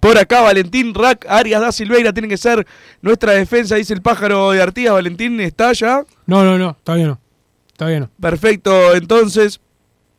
Por acá, Valentín Rack, Arias da Silveira tiene que ser nuestra defensa, dice el pájaro de Artigas. Valentín, ¿está ya? No, no, no, todavía no. Todavía no. Perfecto, entonces.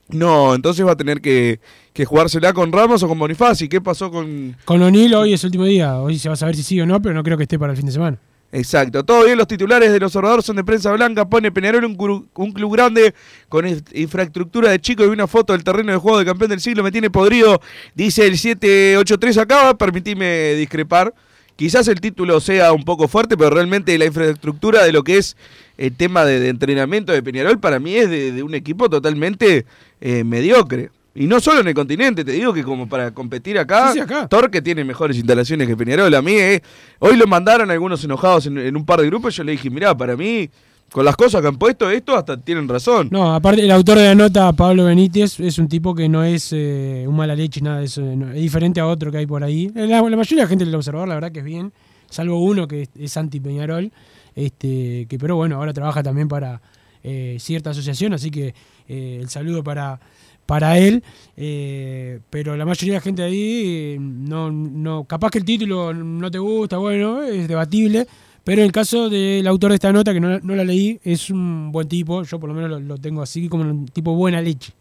No, entonces va a tener que, que jugársela con Ramos o con Bonifaci. ¿Qué pasó con.? Con O'Neill hoy es el último día. Hoy se va a saber si sí o no, pero no creo que esté para el fin de semana. Exacto, todo bien, los titulares de los observadores son de prensa blanca, pone Peñarol un, un club grande con in- infraestructura de chico y una foto del terreno de juego de campeón del siglo, me tiene podrido, dice el 783 acá, permitime discrepar, quizás el título sea un poco fuerte, pero realmente la infraestructura de lo que es el tema de, de entrenamiento de Peñarol para mí es de, de un equipo totalmente eh, mediocre. Y no solo en el continente, te digo que como para competir acá, Sí, sí, acá. Torque tiene mejores instalaciones que Peñarol. A mí, eh, hoy lo mandaron algunos enojados en, en un par de grupos. Yo le dije, mirá, para mí, con las cosas que han puesto esto, hasta tienen razón. No, aparte, el autor de la nota, Pablo Benítez, es un tipo que no es eh, un mala leche, nada de eso. no, es diferente a otro que hay por ahí. La, la mayoría de la gente del observador, la verdad que es bien, salvo uno que es, es anti-Peñarol, este, que pero bueno, ahora trabaja también para eh, cierta asociación, así que eh, el saludo para, para él. eh, pero la mayoría de la gente ahí, eh, no, no, capaz que el título no te gusta, bueno, es debatible. Pero en el caso del autor de esta nota, que no, no la leí, es un buen tipo. Yo por lo menos lo, lo tengo así como un tipo buena leche.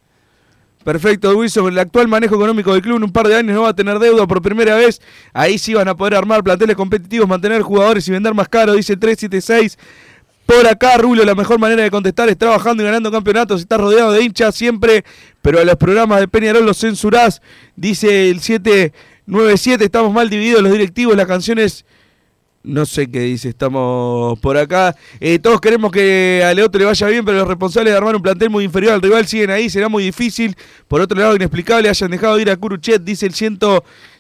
Perfecto, Wilson. El actual manejo económico del club en un par de años no va a tener deuda por primera vez. Ahí sí van a poder armar planteles competitivos, mantener jugadores y vender más caro, dice 376. Por acá, Rubio, la mejor manera de contestar es trabajando y ganando campeonatos. Estás rodeado de hinchas siempre, pero a los programas de Peñarol los censurás. Dice el 797, estamos mal divididos los directivos, las canciones... No sé qué dice, estamos por acá. Eh, todos queremos que a Leoto le vaya bien, pero los responsables de armar un plantel muy inferior al rival siguen ahí, será muy difícil. Por otro lado, inexplicable, hayan dejado ir a Curuchet, dice el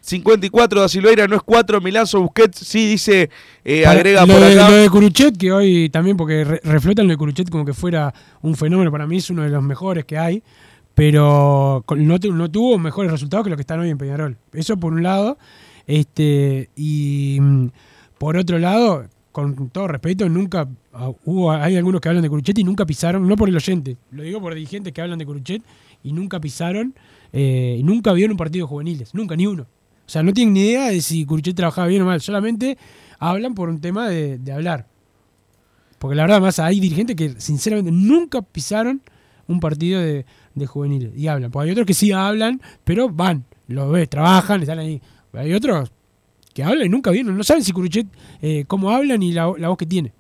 154 da Silveira, no es 4, Milazo Busquets, sí, dice, eh, Para- agrega lo por de, acá. lo de Curuchet, que hoy también, porque re- reflotan lo de Curuchet como que fuera un fenómeno, para mí es uno de los mejores que hay, pero no, no tuvo mejores resultados que los que están hoy en Peñarol. Eso por un lado, este y por otro lado, con todo respeto, nunca ah, hubo, hay algunos que hablan de Curuchet y nunca pisaron, no por el oyente, lo digo por dirigentes que hablan de Curuchet y nunca pisaron, eh, y nunca vieron un partido de juveniles, nunca, ni uno. O sea, no tienen ni idea de si Curuchet trabajaba bien o mal, solamente hablan por un tema de, de hablar. Porque la verdad, más hay dirigentes que sinceramente nunca pisaron un partido de, de juveniles y hablan. Porque hay otros que sí hablan, pero van, lo ves, trabajan, están ahí. Hay otros que hablan y nunca vieron, no saben si Curuchet, eh, cómo hablan y la, la voz que tiene.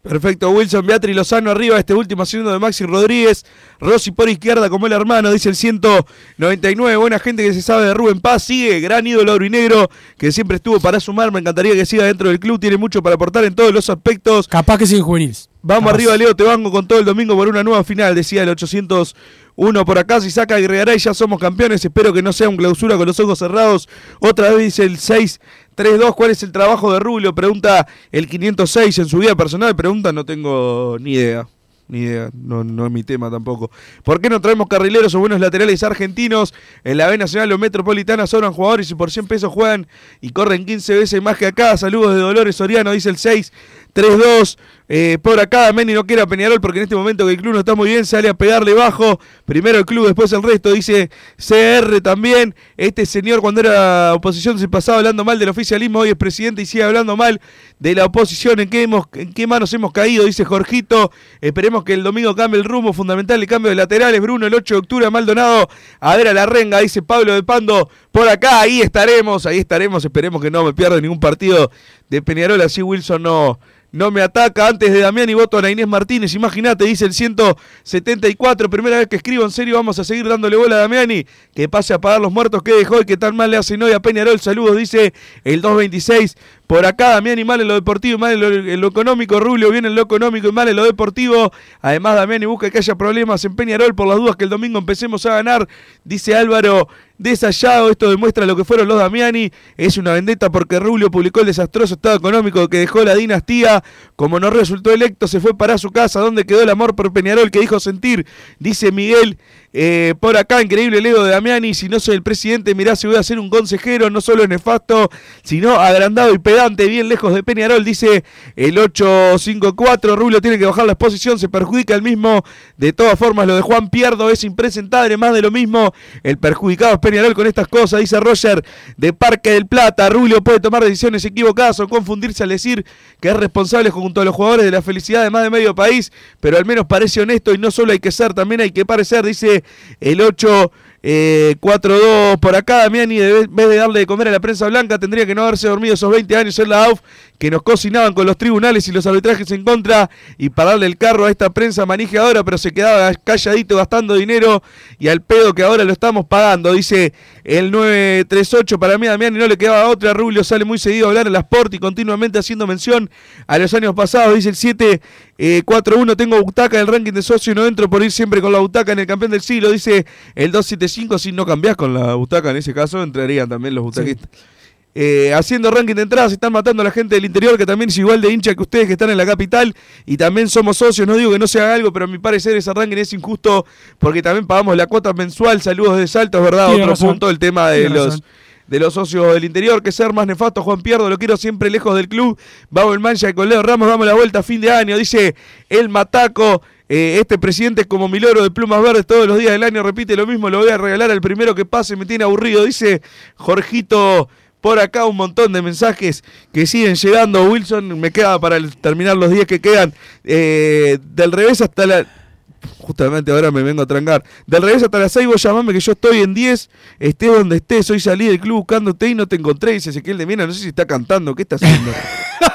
Perfecto, Wilson, Beatriz Lozano arriba, este último haciendo de Maxi Rodríguez, Rossi por izquierda como el hermano, dice el 199, buena gente que se sabe de Rubén Paz, sigue, gran ídolo aurinegro, que siempre estuvo para sumar, me encantaría que siga dentro del club, tiene mucho para aportar en todos los aspectos. Capaz que siguen juveniles. Vamos Capaz. arriba, Leo, te banco con todo el domingo por una nueva final, decía el 801 por acá. Si saca agregará y ya somos campeones. Espero que no sea un clausura con los ojos cerrados. Otra vez dice el 632. ¿Cuál es el trabajo de Rubio? Pregunta el 506 en su vida personal. Pregunta, no tengo ni idea. Ni idea, no, no es mi tema tampoco. ¿Por qué no traemos carrileros o buenos laterales argentinos? En la B Nacional o Metropolitana sobran jugadores y por 100 pesos juegan y corren 15 veces más que acá. Saludos de Dolores Soriano, dice el 632. Eh, por acá, Meni no quiere a Peñarol porque en este momento que el club no está muy bien, sale a pegarle bajo. Primero el club, después el resto, dice CR también. Este señor cuando era oposición se pasaba hablando mal del oficialismo, hoy es presidente y sigue hablando mal de la oposición. ¿En qué, hemos, en qué manos hemos caído? Dice Jorgito. Esperemos que el domingo cambie el rumbo fundamental, el cambio de laterales. Bruno, el 8 de octubre, Maldonado. A ver a la renga, dice Pablo de Pando. Por acá, ahí estaremos, ahí estaremos. Esperemos que no me pierda ningún partido de Peñarol, así Wilson no no me ataca antes de Damián y voto a Inés Martínez. Imagínate, dice el 174. Primera vez que escribo, en serio, vamos a seguir dándole bola a Damiani. Que pase a pagar los muertos que dejó y que tan mal le hacen hoy a Peñarol. Saludos, dice el 226. Por acá, Damiani mal en lo deportivo y mal en lo, económico. Rubio bien en lo económico y mal en lo deportivo. Además, Damiani busca que haya problemas en Peñarol por las dudas que el domingo empecemos a ganar. Dice Álvaro desayado. Esto demuestra lo que fueron los Damiani. Es una vendetta porque Rubio publicó el desastroso estado económico que dejó la dinastía. Como no resultó electo, se fue para su casa, donde quedó el amor por Peñarol que dijo sentir. Dice Miguel. Eh, por acá, increíble Leo de Damiani. Si no soy el presidente, mirá si voy a ser un consejero. No solo nefasto, sino agrandado y pedante, bien lejos de Peñarol. Dice el 854. Rubio tiene que bajar la exposición, se perjudica el mismo. De todas formas, lo de Juan Pierdo es impresentable, más de lo mismo. El perjudicado es Peñarol con estas cosas, dice Roger de Parque del Plata. Rubio puede tomar decisiones equivocadas o confundirse al decir que es responsable junto a los jugadores de la felicidad de más de medio país, pero al menos parece honesto y no solo hay que ser, también hay que parecer, dice el 8. Eh, 4-2 por acá, Damiani, en vez de darle de comer a la prensa blanca, tendría que no haberse dormido esos 20 años en la AUF, que nos cocinaban con los tribunales y los arbitrajes en contra, y pararle el carro a esta prensa manejadora, pero se quedaba calladito gastando dinero y al pedo que ahora lo estamos pagando, dice el 938. Para mí, a Damiani no le quedaba otra. Rubio sale muy seguido a hablar en la Sport y continuamente haciendo mención a los años pasados, dice el 7. Eh, 4-1, tengo butaca en el ranking de socio y no entro por ir siempre con la butaca en el campeón del siglo, dice el 275. Si no cambiás con la butaca en ese caso, entrarían también los butaquistas. Eh, haciendo ranking de entradas, están matando a la gente del interior, que también es igual de hincha que ustedes que están en la capital, y también somos socios. No digo que no se haga algo, pero a mi parecer ese ranking es injusto porque también pagamos la cuota mensual. Saludos de Salto, es verdad. Tiene Otro razón. punto, el tema de Tiene los razón. de los socios del interior, que ser más nefasto, Juan Pierdo, lo quiero siempre lejos del club. Vamos el mancha con Leo Ramos, damos la vuelta a fin de año, dice el Mataco. Eh, este presidente es como mi loro de plumas verdes todos los días del año, repite lo mismo, lo voy a regalar al primero que pase, me tiene aburrido, dice Jorgito. Por acá un montón de mensajes que siguen llegando. Wilson, me queda para terminar los 10 que quedan. Eh, del revés hasta la... Justamente ahora me vengo a trancar. Del revés hasta las 6 vos llamame que yo estoy en 10. Estés donde estés. Hoy salí del club buscándote y no te encontré. Dice Ezequiel de Miena. No sé si está cantando. ¿Qué está haciendo?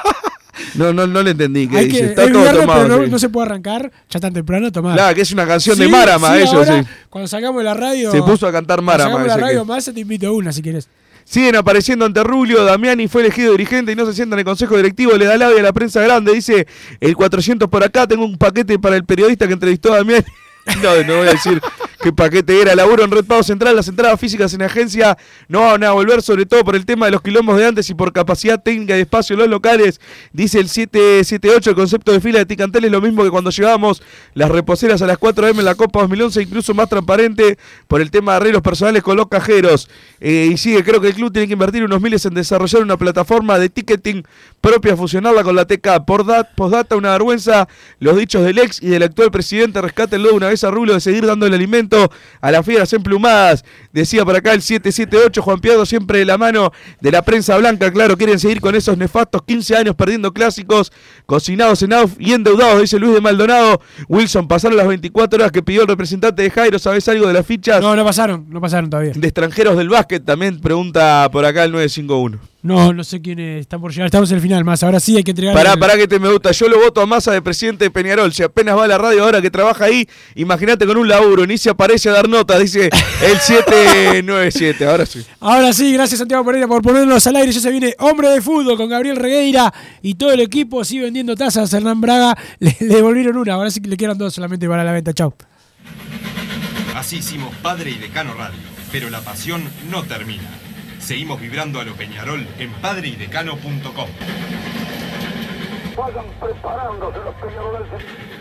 no, no, no le entendí. Que está es todo viernes, tomado. pero no, se puede arrancar ya tan temprano. Tomar. Claro, que es una canción de Marama, eso, ahora, sí. Cuando sacamos la radio. Se puso a cantar cuando Marama, sacamos de la radio que- más, te invito a una si quieres. Siguen apareciendo ante Rubio, Damiani fue elegido dirigente y no se sienta en el consejo directivo, le da labia a la prensa grande, dice el 400 por acá, tengo un paquete para el periodista que entrevistó a Damiani. No, no voy a decir qué paquete era. Laburo en Red Pago Central, las entradas físicas en agencia no van a volver, sobre todo por el tema de los quilombos de antes y por capacidad técnica y espacio en los locales. Dice el 778, el concepto de fila de Ticantel es lo mismo que cuando llevábamos las reposeras a las 4 am en la Copa 2011, incluso más transparente por el tema de arreglos personales con los cajeros. Eh, y sigue, creo que el club tiene que invertir unos miles en desarrollar una plataforma de ticketing propia, fusionarla con la TK. Por dat, postdata, una vergüenza los dichos del ex y del actual presidente. Rescátenlo de una vez a Rulo de seguir dando el alimento a las fieras emplumadas. Decía por acá el 778, Juan Pierdo siempre de la mano de la prensa blanca. Claro, quieren seguir con esos nefastos 15 años perdiendo clásicos, cocinados en AUF y endeudados, dice Luis de Maldonado. Wilson, pasaron las 24 horas que pidió el representante de Jairo. ¿Sabes algo de las fichas? No, no pasaron, no pasaron todavía. De extranjeros del básquet, también pregunta por acá el 951. No, no sé quién está por llegar. Estamos en el final, más. Ahora sí hay que entregar. Pará, el- pará que te me gusta. Yo lo voto a Massa de presidente de Peñarol. Si apenas va a la radio ahora que trabaja ahí, imagínate con un laburo, ni se aparece a dar nota, dice el 797. Ahora sí. Ahora sí, gracias Santiago Pereira por ponernos al aire. Ya se viene Hombre de Fútbol con Gabriel Regueira y todo el equipo. Sigue vendiendo tazas. Hernán Braga le, le devolvieron una. Ahora sí que le quedan dos solamente para la venta. Chau. Así hicimos Padre y Decano Radio, pero la pasión no termina. Seguimos vibrando a lo Peñarol en padreidecano.com. Vayan preparándose los peñarolenses.